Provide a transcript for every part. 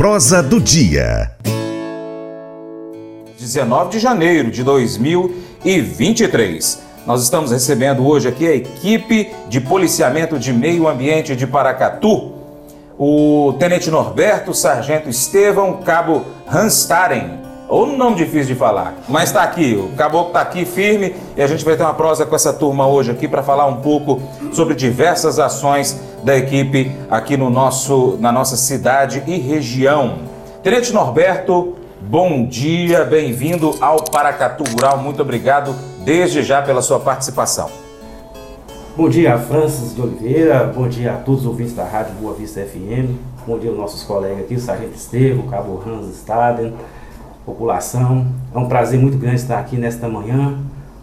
Prosa do Dia. 19 de janeiro de 2023. Nós estamos recebendo hoje aqui a equipe de policiamento de meio ambiente de Paracatu. O Tenente Norberto, Sargento Estevão, Cabo Hanstaren. Ou um nome difícil de falar, mas está aqui, o caboclo está aqui firme e a gente vai ter uma prosa com essa turma hoje aqui para falar um pouco sobre diversas ações da equipe aqui no nosso, na nossa cidade e região. Tenente Norberto, bom dia, bem-vindo ao Paracatu Rural, muito obrigado desde já pela sua participação. Bom dia, Francis de Oliveira, bom dia a todos os ouvintes da Rádio Boa Vista FM, bom dia aos nossos colegas aqui, o Sargento Estevo, o Cabo Hans Staden, população. É um prazer muito grande estar aqui nesta manhã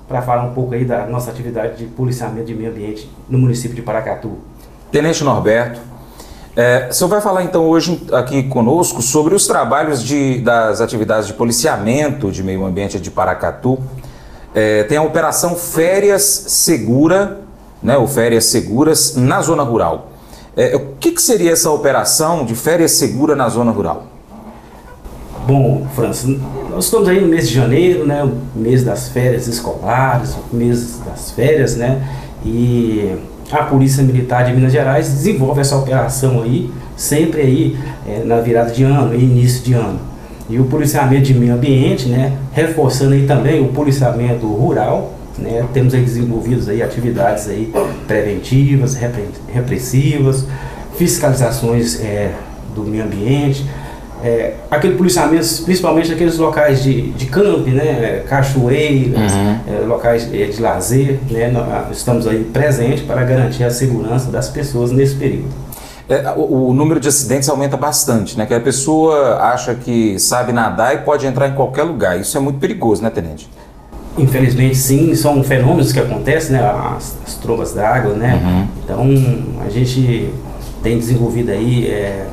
para falar um pouco aí da nossa atividade de policiamento de meio ambiente no município de Paracatu. Tenente Norberto, é, o senhor vai falar então hoje aqui conosco sobre os trabalhos de, das atividades de policiamento de meio ambiente de Paracatu. É, tem a operação Férias Segura, né, ou Férias Seguras na zona rural. É, o que, que seria essa operação de férias segura na zona rural? Bom, França, nós estamos aí no mês de janeiro, né, o mês das férias escolares, o mês das férias, né, e a Polícia Militar de Minas Gerais desenvolve essa operação aí, sempre aí é, na virada de ano e início de ano. E o policiamento de meio ambiente, né, reforçando aí também o policiamento rural, né, temos aí desenvolvidos aí atividades aí preventivas, repressivas, fiscalizações é, do meio ambiente, é, aquele policiamento, principalmente naqueles locais de, de camp, né, cachoeiras, uhum. é, locais é, de lazer, né, nós estamos aí presentes para garantir a segurança das pessoas nesse período. É, o, o, número de acidentes aumenta bastante, né? Que a pessoa acha que sabe nadar e pode entrar em qualquer lugar. Isso é muito perigoso, né, Tenente? Infelizmente, sim, são fenômenos que acontecem, né? As, as trombas d'água, né? Uhum. Então, a gente tem desenvolvido aí é, é,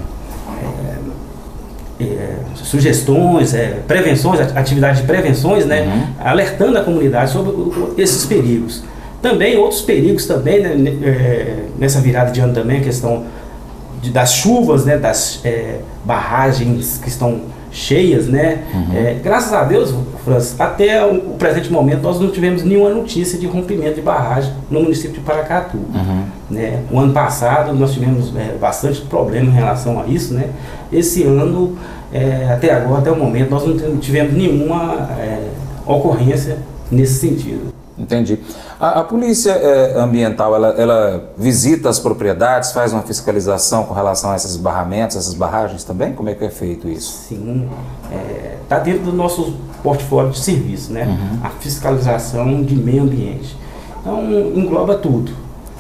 sugestões, é, prevenções, atividades de prevenções, né, uhum. alertando a comunidade sobre esses perigos. Também outros perigos também né, é, nessa virada de ano também, a questão de, das chuvas, né, das é, barragens que estão cheias, né? Uhum. É, graças a Deus, França, até o presente momento nós não tivemos nenhuma notícia de rompimento de barragem no município de Paracatu. Uhum. Né? O ano passado nós tivemos é, bastante problema em relação a isso, né? Esse ano, é, até agora, até o momento, nós não tivemos nenhuma é, ocorrência nesse sentido. Entendi. A, a polícia é, ambiental, ela, ela, visita as propriedades, faz uma fiscalização com relação a esses barramentos, essas barragens também? Como é que é feito isso? Sim, está é, dentro do nosso portfólio de serviço, né? Uhum. A fiscalização de meio ambiente. Então, engloba tudo.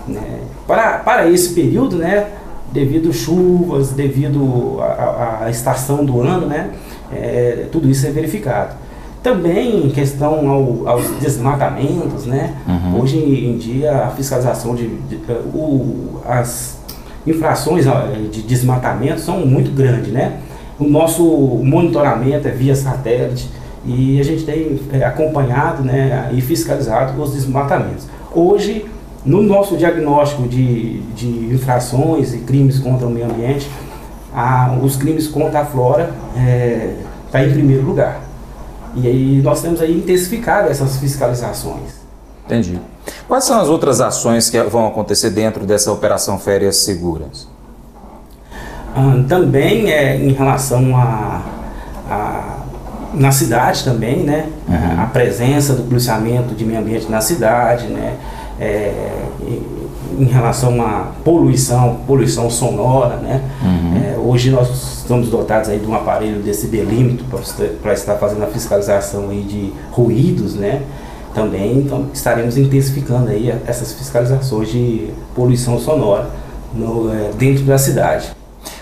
Né? Para, para esse período, né? Devido chuvas, devido à estação do ano, né? É, tudo isso é verificado. Também em questão ao, aos desmatamentos, né? Uhum. Hoje em dia a fiscalização de, de, de o, as infrações de desmatamento são muito grandes, né? O nosso monitoramento é via satélite e a gente tem é, acompanhado né, e fiscalizado os desmatamentos. Hoje, no nosso diagnóstico de, de infrações e crimes contra o meio ambiente, a, os crimes contra a flora está é, tá em primeiro lugar. E aí nós temos aí intensificado essas fiscalizações. Entendi. Quais são as outras ações que vão acontecer dentro dessa operação Férias Seguras? Ah, também é em relação a, a na cidade também, né? Uhum. A presença do policiamento de meio ambiente na cidade, né? É, em relação à poluição, poluição sonora, né? Uhum. É, hoje nós estamos dotados aí de um aparelho decibelímetro para estar fazendo a fiscalização aí de ruídos, né? Também então, estaremos intensificando aí essas fiscalizações de poluição sonora no, é, dentro da cidade.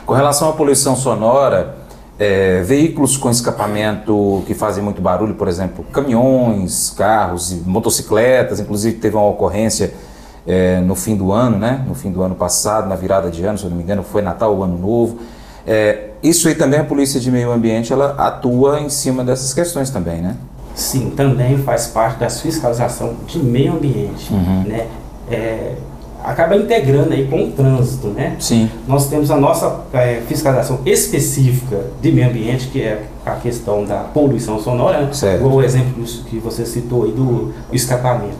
Com relação à poluição sonora, é, veículos com escapamento que fazem muito barulho, por exemplo, caminhões, carros, motocicletas, inclusive teve uma ocorrência é, no fim do ano, né? No fim do ano passado, na virada de ano, se eu não me engano, foi Natal ou Ano Novo. É, isso aí também a Polícia de Meio Ambiente ela atua em cima dessas questões também, né? Sim, também faz parte da fiscalização de meio ambiente, uhum. né? É, acaba integrando aí com o trânsito, né? Sim. Nós temos a nossa é, fiscalização específica de meio ambiente, que é a questão da poluição sonora, né? Certo. o exemplo que você citou aí do escapamento.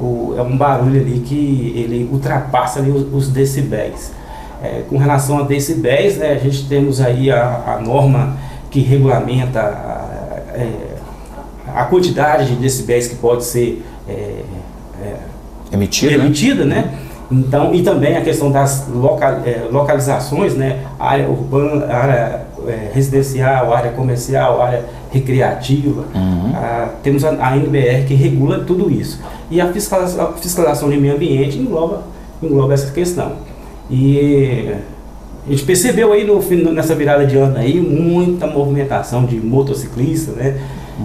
O, é um barulho ali que ele ultrapassa ali os, os decibéis. É, com relação a decibéis, né, a gente temos aí a, a norma que regulamenta a, é, a quantidade de decibéis que pode ser é, é, Emitida, emitida, né? Então, e também a questão das é, localizações, né? Área urbana, área é, residencial, área comercial, área recreativa. Uhum. Ah, temos a, a NBR que regula tudo isso. E a fiscalização, a fiscalização de meio ambiente engloba, engloba essa questão. E a gente percebeu aí no, nessa virada de ano aí muita movimentação de motociclistas, né?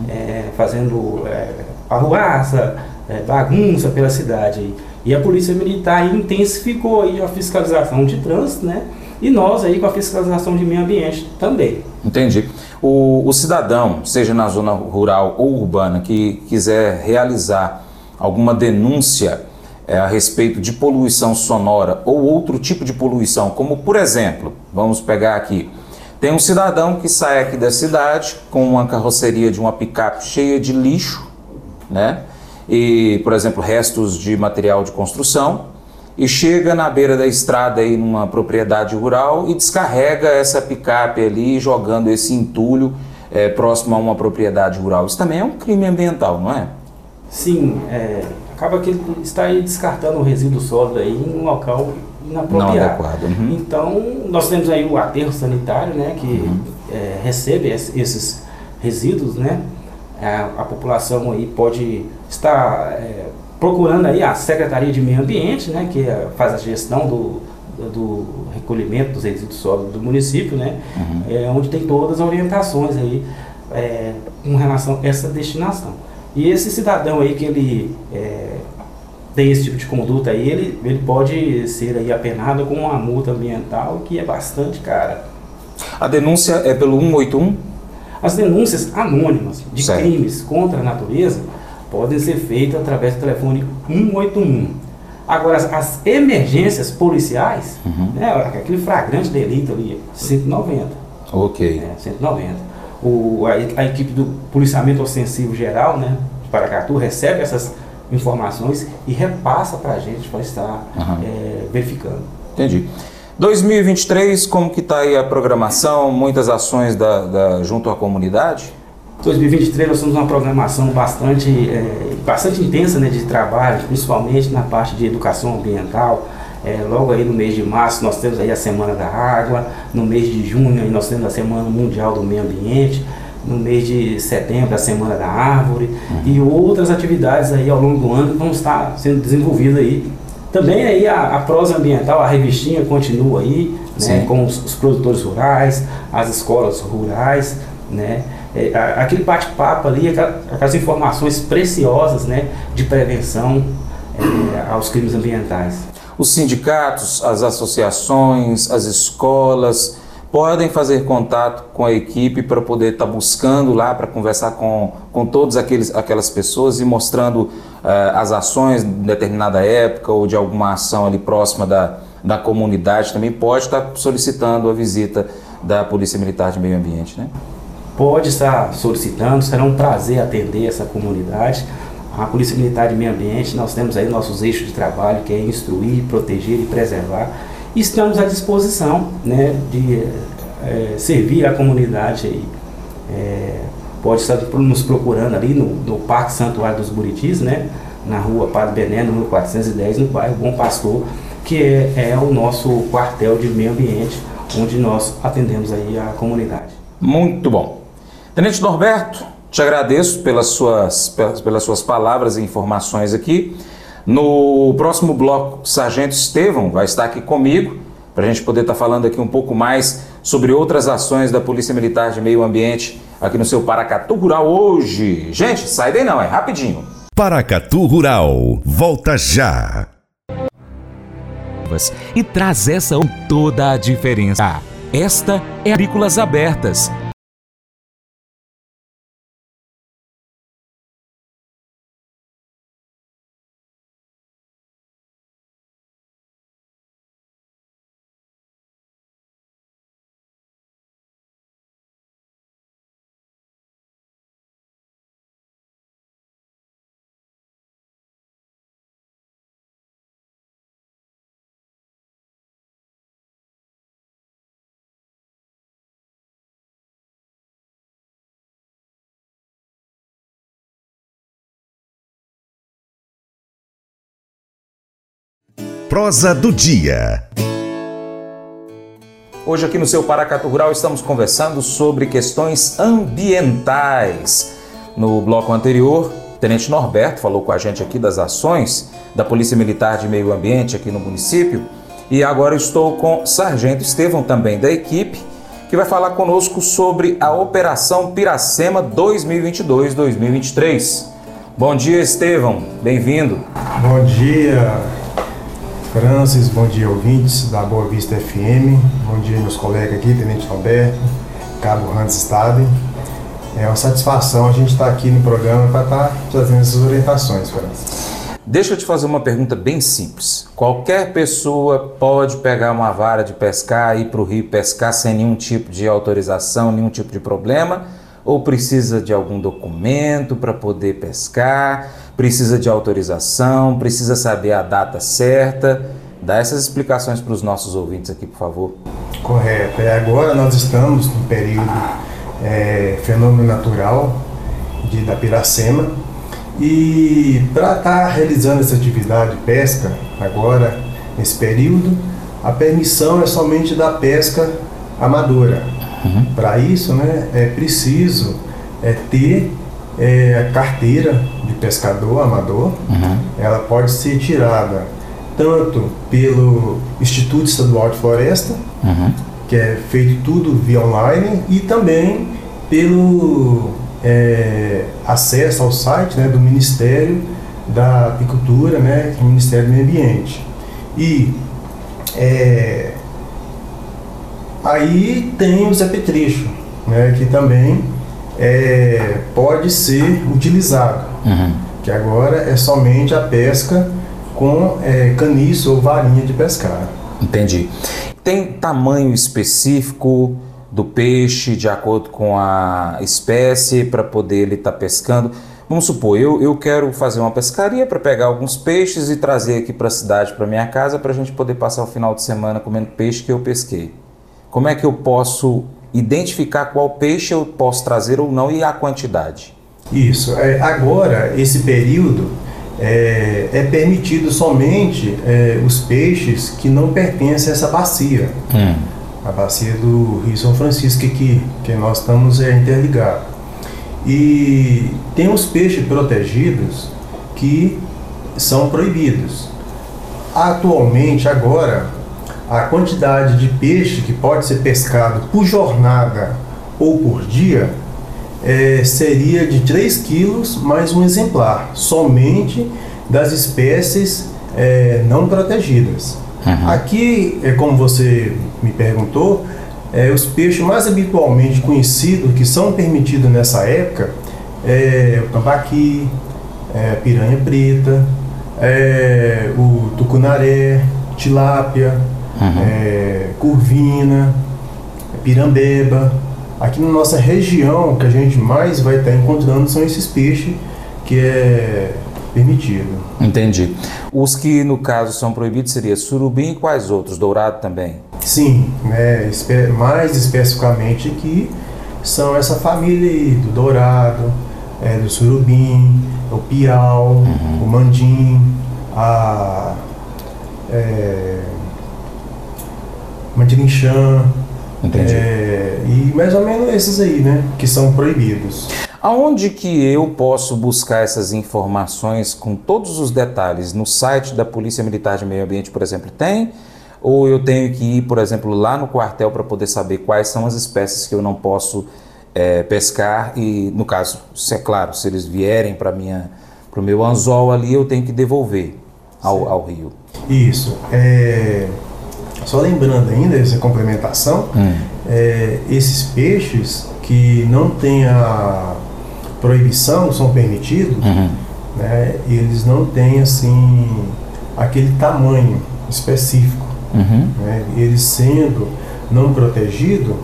É, fazendo é, arruaça, é, bagunça pela cidade. aí. E a Polícia Militar intensificou aí a fiscalização de trânsito, né? E nós aí com a fiscalização de meio ambiente também. Entendi. O, o cidadão, seja na zona rural ou urbana, que quiser realizar alguma denúncia eh, a respeito de poluição sonora ou outro tipo de poluição, como por exemplo, vamos pegar aqui, tem um cidadão que sai aqui da cidade com uma carroceria de uma picape cheia de lixo, né? E, por exemplo, restos de material de construção, e chega na beira da estrada aí numa propriedade rural e descarrega essa picape ali, jogando esse entulho eh, próximo a uma propriedade rural. Isso também é um crime ambiental, não é? Sim, é, acaba que ele está aí descartando o resíduo sólido aí em um local inapropriado. Não adequado, uhum. Então, nós temos aí o aterro sanitário, né, que Uhum. é, recebe es- esses resíduos, né? A, a população aí pode estar é, procurando aí a Secretaria de Meio Ambiente, né, que é- faz a gestão do, do- do recolhimento dos resíduos sólidos do município, né, Uhum. é, onde tem todas as orientações aí é, com relação a essa destinação. E esse cidadão aí que ele é, tem esse tipo de conduta aí, ele, ele pode ser aí apenado com uma multa ambiental que é bastante cara. A denúncia é pelo 181? As denúncias anônimas de Certo. crimes contra a natureza podem ser feitas através do telefone 181. Agora, as, as emergências policiais, Uhum. né, aquele flagrante delito ali, 190. Ok. É, 190. O, a, a equipe do policiamento ostensivo geral, né, de Paracatu, recebe essas informações e repassa para a gente para estar Aham. é, verificando. Entendi. 2023, como que está aí a programação? Muitas ações da, da- junto à comunidade? 2023 nós temos uma programação bastante, é, bastante intensa né, de trabalho, principalmente na parte de educação ambiental. É, logo aí no mês de março nós temos aí a Semana da Água, no mês de junho nós temos a Semana Mundial do Meio Ambiente, no mês de setembro a Semana da Árvore e outras atividades aí ao longo do ano que vão estar sendo desenvolvidas aí. Também aí a, a prosa ambiental, a revistinha continua aí, né, com os, os produtores rurais, as escolas rurais, né? É, a- aquele bate-papo ali, aquela- aquelas informações preciosas, né, de prevenção é, aos crimes ambientais. Os sindicatos, as associações, as escolas podem fazer contato com a equipe para poder estar buscando lá para conversar com, com todas aqueles, aquelas pessoas e mostrando as ações em determinada época ou de alguma ação ali próxima da, da comunidade também pode estar solicitando a visita da Polícia Militar de Meio Ambiente, né? Pode estar solicitando, será um prazer atender essa comunidade. A Polícia Militar de Meio Ambiente, nós temos aí nossos eixos de trabalho, que é instruir, proteger e preservar. E estamos à disposição né, de eh, servir a comunidade aí. Eh, pode estar nos procurando ali no, no Parque Santuário dos Buritis, né, na rua Padre Bené, número 410, no bairro Bom Pastor, que é, é o nosso quartel de meio ambiente, onde nós atendemos aí a comunidade. Muito bom. Tenente Norberto, te agradeço pelas suas, pelas, suas palavras e informações aqui. No próximo bloco, Sargento Estevão vai estar aqui comigo para a gente poder estar falando aqui um pouco mais sobre outras ações da Polícia Militar de Meio Ambiente aqui no seu Paracatu Rural hoje. Gente, sai daí não, é rapidinho. Paracatu Rural, volta já. e traz essa toda a diferença. Esta é Agrícolas Abertas, Prosa do dia. Hoje aqui no seu Paracatu Rural estamos conversando sobre questões ambientais. No bloco anterior, o Tenente Norberto falou com a gente aqui das ações da Polícia Militar de Meio Ambiente aqui no município. E agora estou com o Sargento Estevão, também da equipe, que vai falar conosco sobre a Operação Piracema 2022-2023. Bom dia, Estevão. Bem-vindo. Bom dia, Francis. Bom dia, ouvintes da Boa Vista FM. Bom dia, meus colegas aqui, Tenente Alberto, Cabo Hans Stade. É uma satisfação a gente estar aqui no programa para estar trazendo essas orientações, Francis. Deixa eu te fazer uma pergunta bem simples. Qualquer pessoa pode pegar uma vara de pescar ir para o rio pescar sem nenhum tipo de autorização, nenhum tipo de problema? Ou precisa de algum documento para poder pescar? Precisa de autorização? Precisa saber a data certa? Dá essas explicações para os nossos ouvintes aqui, por favor. Correto. É, agora nós estamos no período é, fenômeno natural de, da Piracema e para estar tá realizando essa atividade de pesca agora, nesse período, a permissão é somente da pesca amadora. Uhum. Para isso, né, é preciso é, ter é, a carteira de pescador amador. Uhum. Ela pode ser tirada tanto pelo Instituto Estadual de Floresta, uhum. que é feito tudo via online, e também pelo é, acesso ao site né, do Ministério da Apicultura, né, é o Ministério do Meio Ambiente. E é, aí tem o Zé Petrecho, né, que também é, pode ser utilizado, uhum. que agora é somente a pesca com é, caniço ou varinha de pescar. Entendi. Tem tamanho específico? do peixe de acordo com a espécie para poder ele estar tá pescando. Vamos supor, eu, eu quero fazer uma pescaria para pegar alguns peixes e trazer aqui para a cidade, para minha casa, para a gente poder passar o final de semana comendo peixe que eu pesquei. Como é que eu posso identificar qual peixe eu posso trazer ou não e a quantidade? Isso. É, agora, esse período é, é permitido somente é, os peixes que não pertencem a essa bacia. Hum a bacia do Rio São Francisco que, que nós estamos é, interligados. E tem os peixes protegidos que são proibidos. Atualmente, agora, a quantidade de peixe que pode ser pescado por jornada ou por dia é, seria de 3 quilos mais um exemplar, somente das espécies é, não protegidas. Uhum. Aqui, é como você me perguntou, é, os peixes mais habitualmente conhecidos que são permitidos nessa época é o tambaqui, é, a piranha preta, é, o tucunaré, tilápia, uhum. é, curvina, pirambeba. Aqui na nossa região, que a gente mais vai estar encontrando são esses peixes que é permitido. Entendi. Os que no caso são proibidos seria surubim e quais outros? Dourado também? Sim, né, mais especificamente aqui são essa família do dourado, é, do surubim, o piau, uhum. o mandim, a é, mandirinchã, é, e mais ou menos esses aí, né, que são proibidos. Aonde que eu posso buscar essas informações com todos os detalhes? No site da Polícia Militar de Meio Ambiente, por exemplo, tem? Ou eu tenho que ir, por exemplo, lá no quartel para poder saber quais são as espécies que eu não posso é, pescar e, no caso, se é claro, se eles vierem para o meu anzol ali, eu tenho que devolver ao, ao rio. Isso. É... Só lembrando ainda essa complementação, hum. é, esses peixes que não têm a proibição, são permitidos, uhum. né, eles não têm assim aquele tamanho específico. Uhum. Né, eles sendo não protegidos,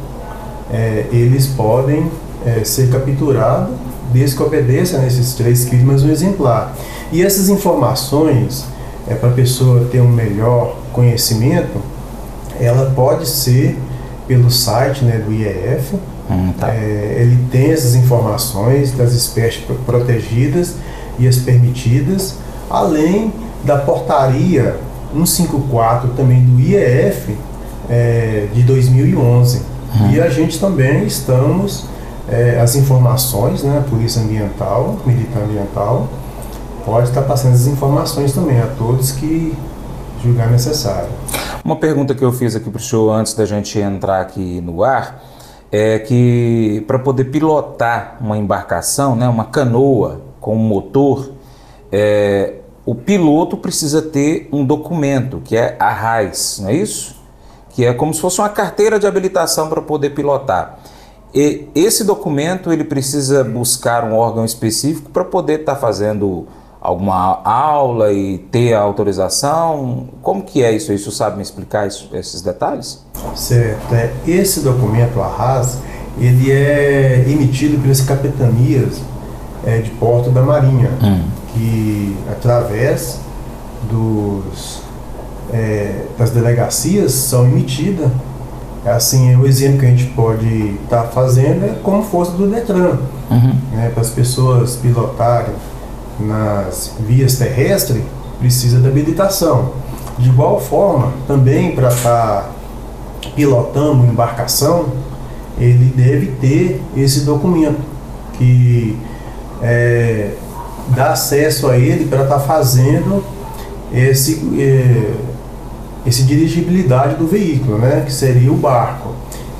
é, eles podem é, ser capturados desde que obedeça nesses três quilos um exemplar. E essas informações, é, para a pessoa ter um melhor conhecimento, ela pode ser pelo site né, do IEF, Hum, tá. é, ele tem essas informações das espécies protegidas e as permitidas, além da portaria 154 também do IEF é, de 2011. Uhum. E a gente também estamos, é, as informações, né, a Polícia Ambiental, Militar Ambiental, pode estar passando as informações também a todos que julgar necessário. Uma pergunta que eu fiz aqui para o senhor antes da gente entrar aqui no ar é que para poder pilotar uma embarcação, né, uma canoa com um motor, é, o piloto precisa ter um documento que é a RAIS, não é isso? Que é como se fosse uma carteira de habilitação para poder pilotar. E esse documento ele precisa buscar um órgão específico para poder estar tá fazendo alguma aula e ter a autorização? Como que é isso? Isso sabe me explicar isso, esses detalhes? Certo. É, esse documento, a RAS, ele é emitido pelas capitanias é, de porto da Marinha, hum. que através dos, é, das delegacias são emitidas. Assim, o exemplo que a gente pode estar tá fazendo é como fosse do Detran, uhum. né, para as pessoas pilotarem nas vias terrestres, precisa da habilitação. De igual forma, também para estar tá pilotando embarcação, ele deve ter esse documento que é, dá acesso a ele para estar tá fazendo esse, é, esse dirigibilidade do veículo, né, que seria o barco.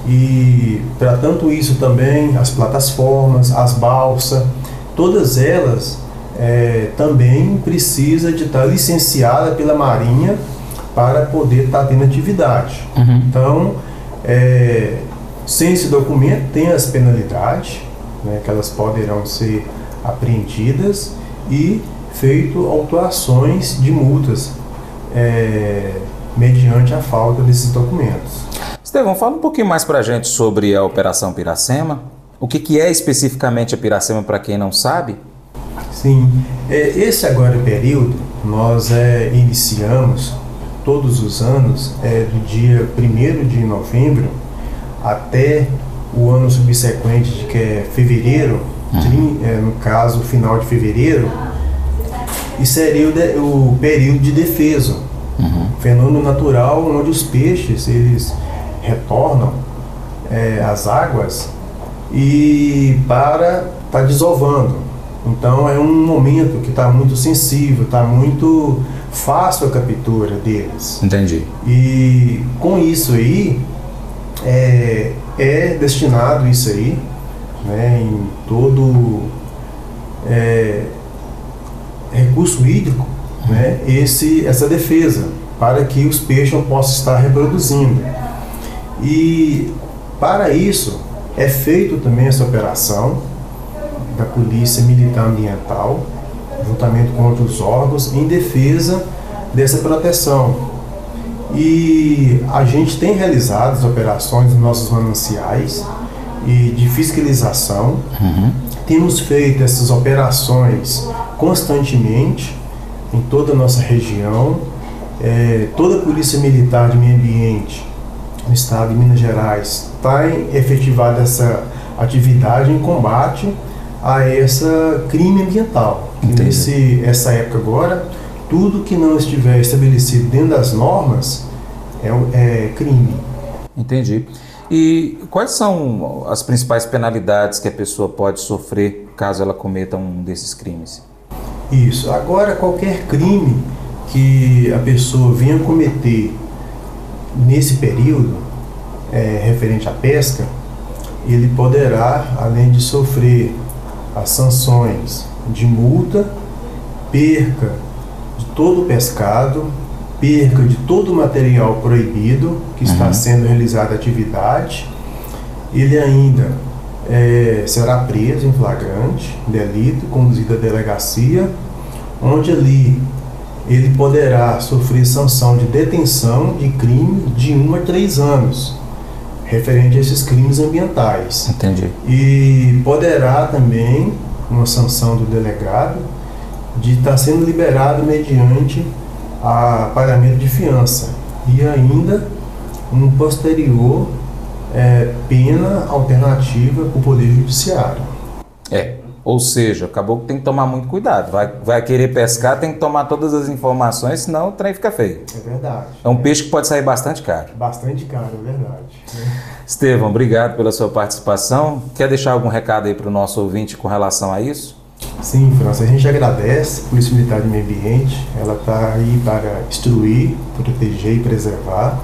E para tanto isso também, as plataformas, as balsas, todas elas é, também precisa de estar licenciada pela Marinha para poder estar tendo atividade. Uhum. Então, é, sem esse documento, tem as penalidades, né, que elas poderão ser apreendidas e feito autuações de multas é, mediante a falta desses documentos. Estevão, fala um pouquinho mais para a gente sobre a Operação Piracema. O que, que é especificamente a Piracema para quem não sabe? Sim, é, esse agora período nós é, iniciamos todos os anos, é, do dia 1 de novembro até o ano subsequente, que é fevereiro, uhum. é, no caso, final de fevereiro, e seria o, o período de defesa. Uhum. Fenômeno natural onde os peixes eles retornam é, às águas e para estar tá desovando. Então é um momento que está muito sensível, está muito fácil a captura deles. Entendi. E com isso aí, é, é destinado isso aí, né, em todo é, recurso hídrico, né, esse, essa defesa, para que os peixes possam estar reproduzindo. E para isso é feito também essa operação, da Polícia Militar Ambiental, juntamente com outros órgãos, em defesa dessa proteção. E a gente tem realizado as operações nos nossos mananciais e de fiscalização. Uhum. Temos feito essas operações constantemente em toda a nossa região. É, toda a Polícia Militar de Meio Ambiente no estado de Minas Gerais está efetivada essa atividade em combate a essa crime ambiental. Nesse essa época agora, tudo que não estiver estabelecido dentro das normas é, é crime. Entendi. E quais são as principais penalidades que a pessoa pode sofrer caso ela cometa um desses crimes? Isso. Agora, qualquer crime que a pessoa venha cometer nesse período, é, referente à pesca, ele poderá, além de sofrer as sanções de multa, perca de todo o pescado, perca de todo o material proibido que uhum. está sendo realizada a atividade. Ele ainda é, será preso em flagrante, delito, conduzido à delegacia, onde ali ele poderá sofrer sanção de detenção de crime de 1 a 3 anos referente a esses crimes ambientais. Entendi. E poderá também, uma sanção do delegado, de estar sendo liberado mediante a pagamento de fiança e ainda um posterior é, pena alternativa para o Poder Judiciário. É, Ou seja, acabou que tem que tomar muito cuidado. Vai, vai querer pescar, tem que tomar todas as informações, senão o trem fica feio. É verdade. É um peixe que pode sair bastante caro. Bastante caro, é verdade. Estevão, obrigado pela sua participação. Quer deixar algum recado aí para o nosso ouvinte com relação a isso? Sim, França, a gente agradece a Polícia Militar de Meio Ambiente. Ela está aí para instruir, proteger e preservar.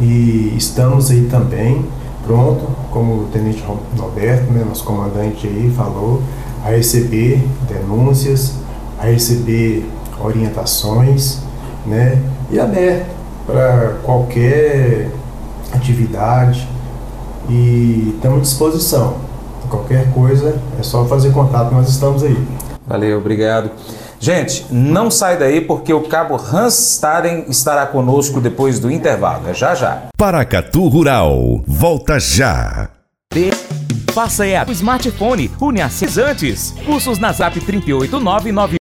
E estamos aí também pronto, como o Tenente Roberto, né, nosso comandante aí, falou, a receber denúncias, a receber orientações, né, e aberto para qualquer atividade e estamos à disposição. Qualquer coisa é só fazer contato, nós estamos aí. Valeu, obrigado. Gente, não sai daí porque o cabo Hans Staren estará conosco depois do intervalo. É já já. Paracatu Rural, volta já. Faça é o smartphone, une antes. Cursos na Zap 38999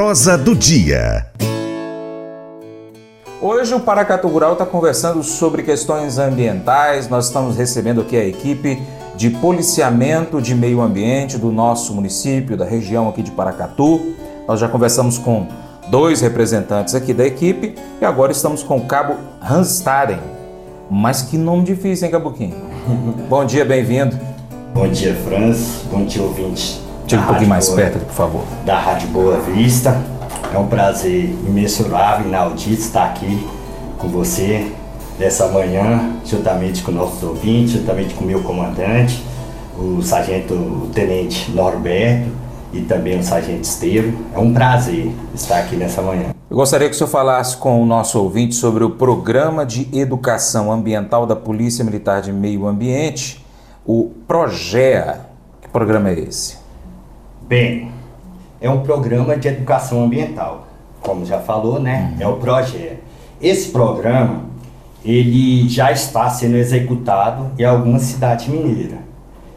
Prosa do Dia. Hoje o Paracatu Rural está conversando sobre questões ambientais. Nós estamos recebendo aqui a equipe de policiamento de meio ambiente do nosso município, da região aqui de Paracatu. Nós já conversamos com dois representantes aqui da equipe e agora estamos com o cabo Hanstaren. Mas que nome difícil, hein, Cabuquinho? Bom dia, bem-vindo. Bom dia, Franz. Bom dia, ouvinte. Tira um pouquinho mais Boa, perto, por favor. Da Rádio Boa Vista. É um prazer imensurável, inaudito estar aqui com você nessa manhã, juntamente com nossos ouvintes, juntamente com o meu comandante, o sargento o tenente Norberto e também o sargento Estevo. É um prazer estar aqui nessa manhã. Eu gostaria que o senhor falasse com o nosso ouvinte sobre o Programa de Educação Ambiental da Polícia Militar de Meio Ambiente, o PROGEA. Que programa é esse? Bem, é um programa de educação ambiental, como já falou, né? É o projeto. Esse programa, ele já está sendo executado em alguma cidade mineira.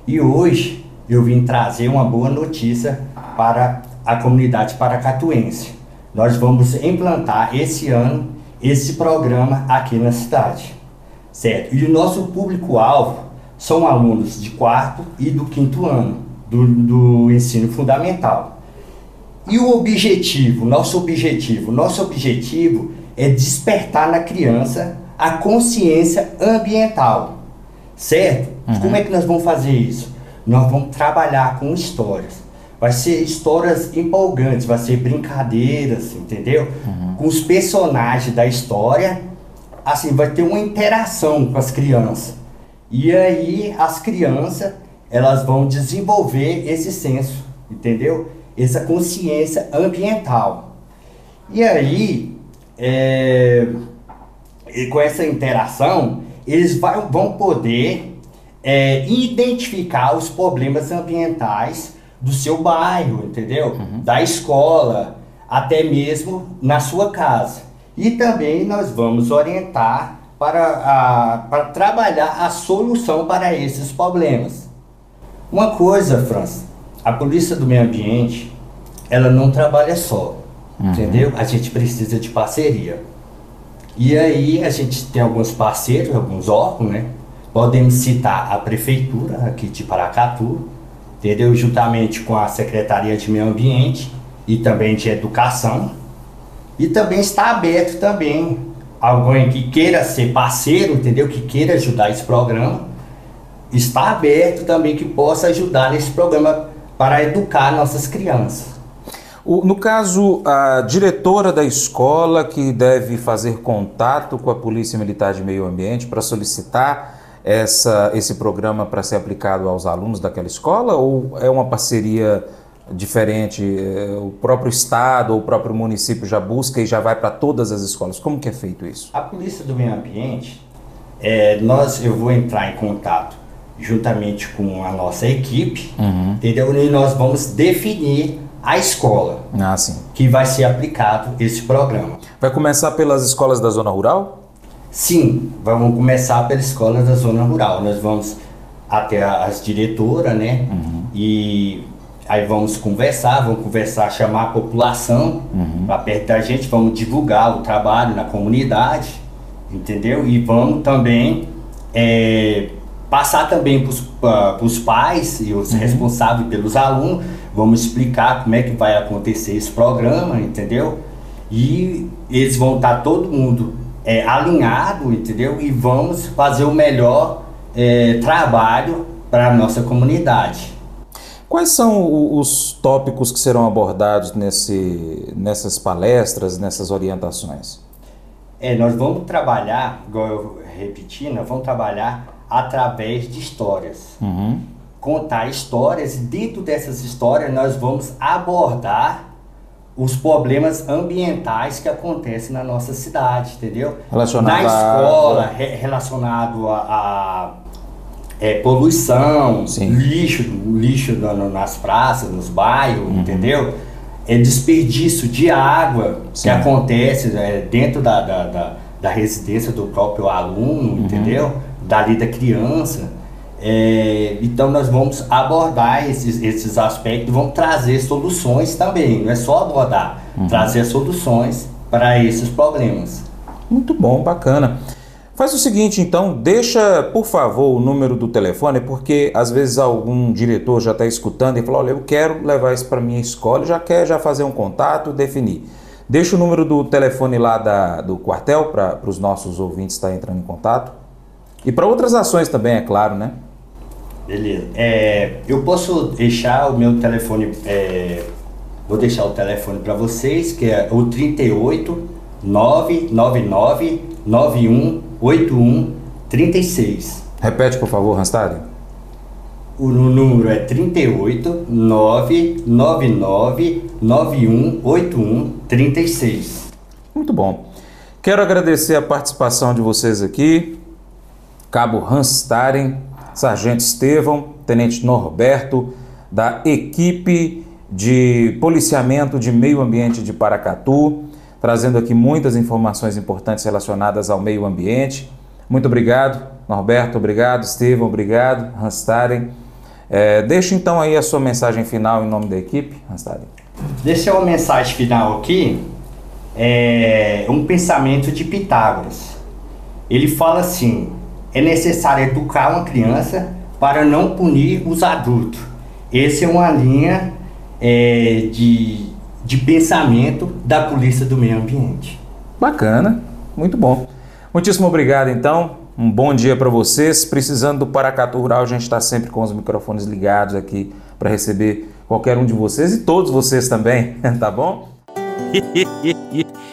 E hoje eu vim trazer uma boa notícia para a comunidade paracatuense. Nós vamos implantar esse ano esse programa aqui na cidade, certo? E o nosso público-alvo são alunos de quarto e do quinto ano do, do ensino fundamental. E o objetivo, nosso objetivo, nosso objetivo é despertar na criança a consciência ambiental, certo? Uhum. Como é que nós vamos fazer isso? Nós vamos trabalhar com histórias. Vai ser histórias empolgantes, vai ser brincadeiras, entendeu? Uhum. Com os personagens da história, assim, vai ter uma interação com as crianças. E aí as crianças elas vão desenvolver esse senso, entendeu? Essa consciência ambiental. E aí, é, e com essa interação, eles vai, vão poder é, identificar os problemas ambientais do seu bairro, entendeu? Uhum. Da escola, até mesmo na sua casa. E também nós vamos orientar para, a, para trabalhar a solução para esses problemas. Uma coisa, França, a polícia do meio ambiente, ela não trabalha só, uhum. entendeu? A gente precisa de parceria. E aí a gente tem alguns parceiros, alguns órgãos, né? Podemos citar a prefeitura aqui de Paracatu, entendeu? Juntamente com a Secretaria de Meio Ambiente e também de Educação. E também está aberto também alguém que queira ser parceiro, entendeu? Que queira ajudar esse programa está aberto também que possa ajudar nesse programa para educar nossas crianças. O, no caso, a diretora da escola que deve fazer contato com a Polícia Militar de Meio Ambiente para solicitar essa, esse programa para ser aplicado aos alunos daquela escola ou é uma parceria diferente? É, o próprio Estado ou o próprio município já busca e já vai para todas as escolas? Como que é feito isso? A Polícia do Meio Ambiente, é, nós, eu vou entrar em contato juntamente com a nossa equipe, uhum. entendeu? E nós vamos definir a escola ah, que vai ser aplicado esse programa. Vai começar pelas escolas da zona rural? Sim, vamos começar pela escola da zona rural. Nós vamos até as diretoras, né? Uhum. E aí vamos conversar, vamos conversar, chamar a população uhum. para perto da gente, vamos divulgar o trabalho na comunidade, entendeu? E vamos também é, passar também para os pais e os uhum. responsáveis pelos alunos, vamos explicar como é que vai acontecer esse programa, entendeu? E eles vão estar todo mundo é, alinhado, entendeu? E vamos fazer o melhor é, trabalho para a nossa comunidade. Quais são os tópicos que serão abordados nesse, nessas palestras, nessas orientações? É, nós vamos trabalhar, igual eu repeti, nós vamos trabalhar através de histórias. Uhum. Contar histórias e dentro dessas histórias nós vamos abordar os problemas ambientais que acontecem na nossa cidade, entendeu? Relacionado na escola, re, relacionado a, a é, poluição, Sim. lixo, lixo nas praças, nos bairros, uhum. entendeu? É desperdício de água Sim. que acontece é, dentro da, da, da, da, residência do próprio aluno, uhum. entendeu? Dali da criança. É, então nós vamos abordar esses, esses aspectos, vamos trazer soluções também, não é só abordar, uhum. trazer soluções para esses problemas. Muito bom, bacana. Faz o seguinte, então, deixa, por favor, o número do telefone, porque às vezes algum diretor já está escutando e fala, olha, eu quero levar isso para minha escola, já quer já fazer um contato, definir. Deixa o número do telefone lá da, do quartel para os nossos ouvintes estar tá entrando em contato. E para outras ações também, é claro, né? Beleza. É, eu posso deixar o meu telefone, é, vou deixar o telefone para vocês, que é o 38 999 91 81 36. Repete, por favor, Rastad. O número é 38 999 91 81 36. Muito bom. Quero agradecer a participação de vocês aqui. Cabo Hans Staren, Sargento Estevão, Tenente Norberto, da equipe de policiamento de meio ambiente de Paracatu, trazendo aqui muitas informações importantes relacionadas ao meio ambiente. Muito obrigado, Norberto, obrigado, Estevão, obrigado, Hanstaren. É, deixa então aí a sua mensagem final em nome da equipe, Hanstaren. Deixa uma mensagem final aqui, é um pensamento de Pitágoras. Ele fala assim: é necessário educar uma criança para não punir os adultos. Essa é uma linha é, de, de pensamento da Polícia do Meio Ambiente. Bacana, muito bom. Muitíssimo obrigado, então. Um bom dia para vocês. Precisando do Paracatu Rural, a gente está sempre com os microfones ligados aqui para receber qualquer um de vocês e todos vocês também, tá bom?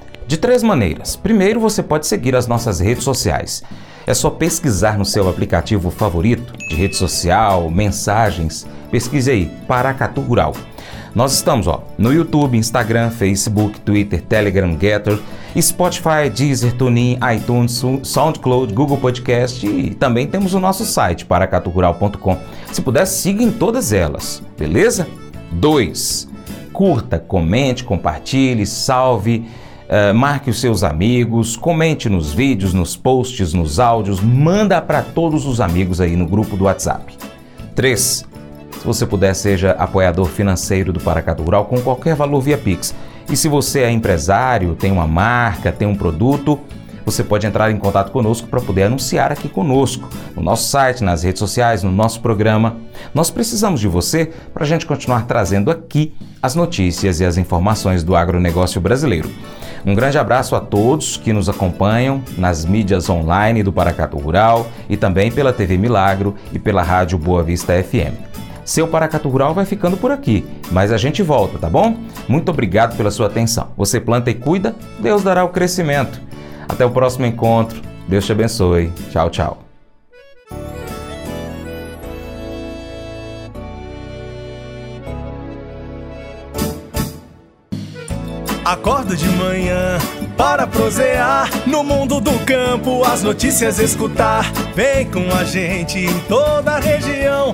De três maneiras. Primeiro, você pode seguir as nossas redes sociais. É só pesquisar no seu aplicativo favorito de rede social, mensagens. Pesquise aí, Paracatu Rural. Nós estamos ó, no YouTube, Instagram, Facebook, Twitter, Telegram, Getter, Spotify, Deezer, TuneIn, iTunes, SoundCloud, Google Podcast e também temos o nosso site, paracaturural.com. Se puder, siga em todas elas, beleza? 2. Curta, comente, compartilhe, salve, uh, marque os seus amigos, comente nos vídeos, nos posts, nos áudios, manda para todos os amigos aí no grupo do WhatsApp. 3 se você puder, seja apoiador financeiro do Paracatu Rural com qualquer valor via Pix. E se você é empresário, tem uma marca, tem um produto, você pode entrar em contato conosco para poder anunciar aqui conosco, no nosso site, nas redes sociais, no nosso programa. Nós precisamos de você para a gente continuar trazendo aqui as notícias e as informações do agronegócio brasileiro. Um grande abraço a todos que nos acompanham nas mídias online do Paracatu Rural e também pela TV Milagro e pela Rádio Boa Vista FM. Seu Paracatu Rural vai ficando por aqui, mas a gente volta, tá bom? Muito obrigado pela sua atenção. Você planta e cuida, Deus dará o crescimento. Até o próximo encontro. Deus te abençoe. Tchau, tchau. Acordo de manhã para prosear no mundo do campo, as notícias escutar. Vem com a gente em toda a região